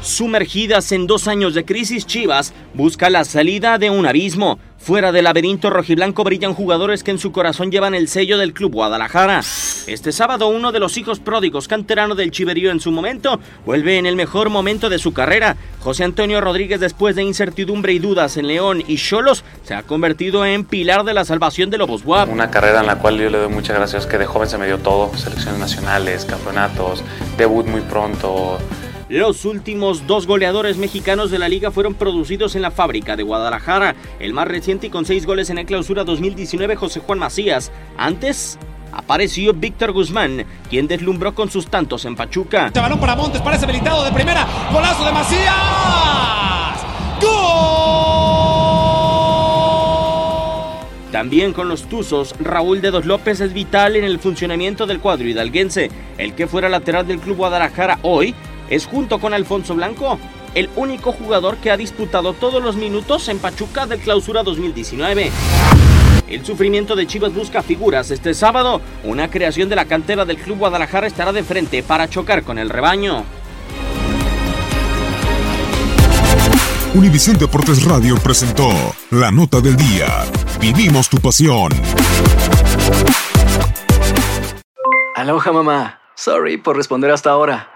Sumergidas en dos años de crisis, Chivas busca la salida de un abismo. Fuera del laberinto rojiblanco brillan jugadores que en su corazón llevan el sello del Club Guadalajara. Este sábado, uno de los hijos pródigos canterano del Chiverío en su momento vuelve en el mejor momento de su carrera. José Antonio Rodríguez, después de incertidumbre y dudas en León y Cholos, se ha convertido en pilar de la salvación de Lobos Guap. Una carrera en la cual yo le doy muchas gracias, que de joven se me dio todo, selecciones nacionales, campeonatos, debut muy pronto. Los últimos dos goleadores mexicanos de la liga fueron producidos en la fábrica de Guadalajara. El más reciente y con seis goles en la clausura 2019, José Juan Macías. Antes apareció Víctor Guzmán, quien deslumbró con sus tantos en Pachuca. Este balón para Montes, parece habilitado de primera. Golazo de Macías. También con los Tuzos, Raúl Dedos López es vital en el funcionamiento del cuadro hidalguense. El que fuera lateral del Club Guadalajara hoy es junto con Alfonso Blanco, el único jugador que ha disputado todos los minutos en Pachuca del Clausura 2019. El sufrimiento de Chivas busca figuras este sábado. Una creación de la cantera del Club Guadalajara estará de frente para chocar con el rebaño. Univisión Deportes Radio presentó La Nota del Día. Vivimos tu pasión. Aloha mamá. Sorry por responder hasta ahora.